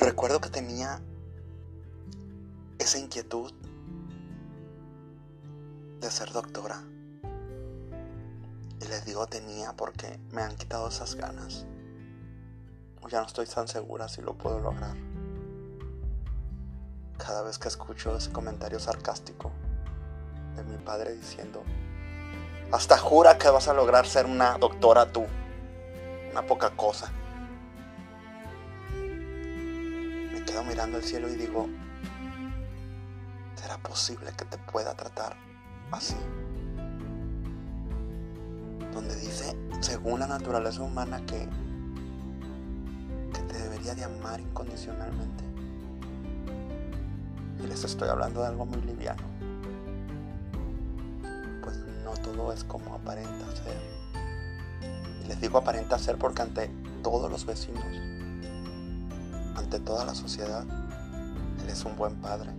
recuerdo que tenía esa inquietud de ser doctora. Y les digo tenía porque me han quitado esas ganas. Ya no estoy tan segura si lo puedo lograr. Cada vez que escucho ese comentario sarcástico de mi padre diciendo, hasta jura que vas a lograr ser una doctora tú, una poca cosa. Mirando el cielo y digo, ¿será posible que te pueda tratar así? Donde dice, según la naturaleza humana, que, que te debería de amar incondicionalmente. Y les estoy hablando de algo muy liviano. Pues no todo es como aparenta ser. Y les digo aparenta ser porque ante todos los vecinos, ante toda la sociedad, él es un buen padre.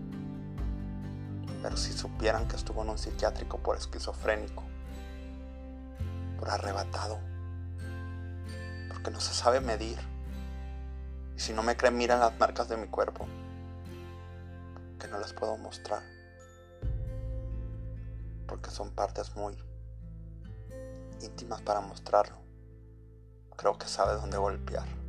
Pero si supieran que estuvo en un psiquiátrico por esquizofrénico, por arrebatado, porque no se sabe medir. Y si no me creen, miran las marcas de mi cuerpo, que no las puedo mostrar, porque son partes muy íntimas para mostrarlo. Creo que sabe dónde golpear.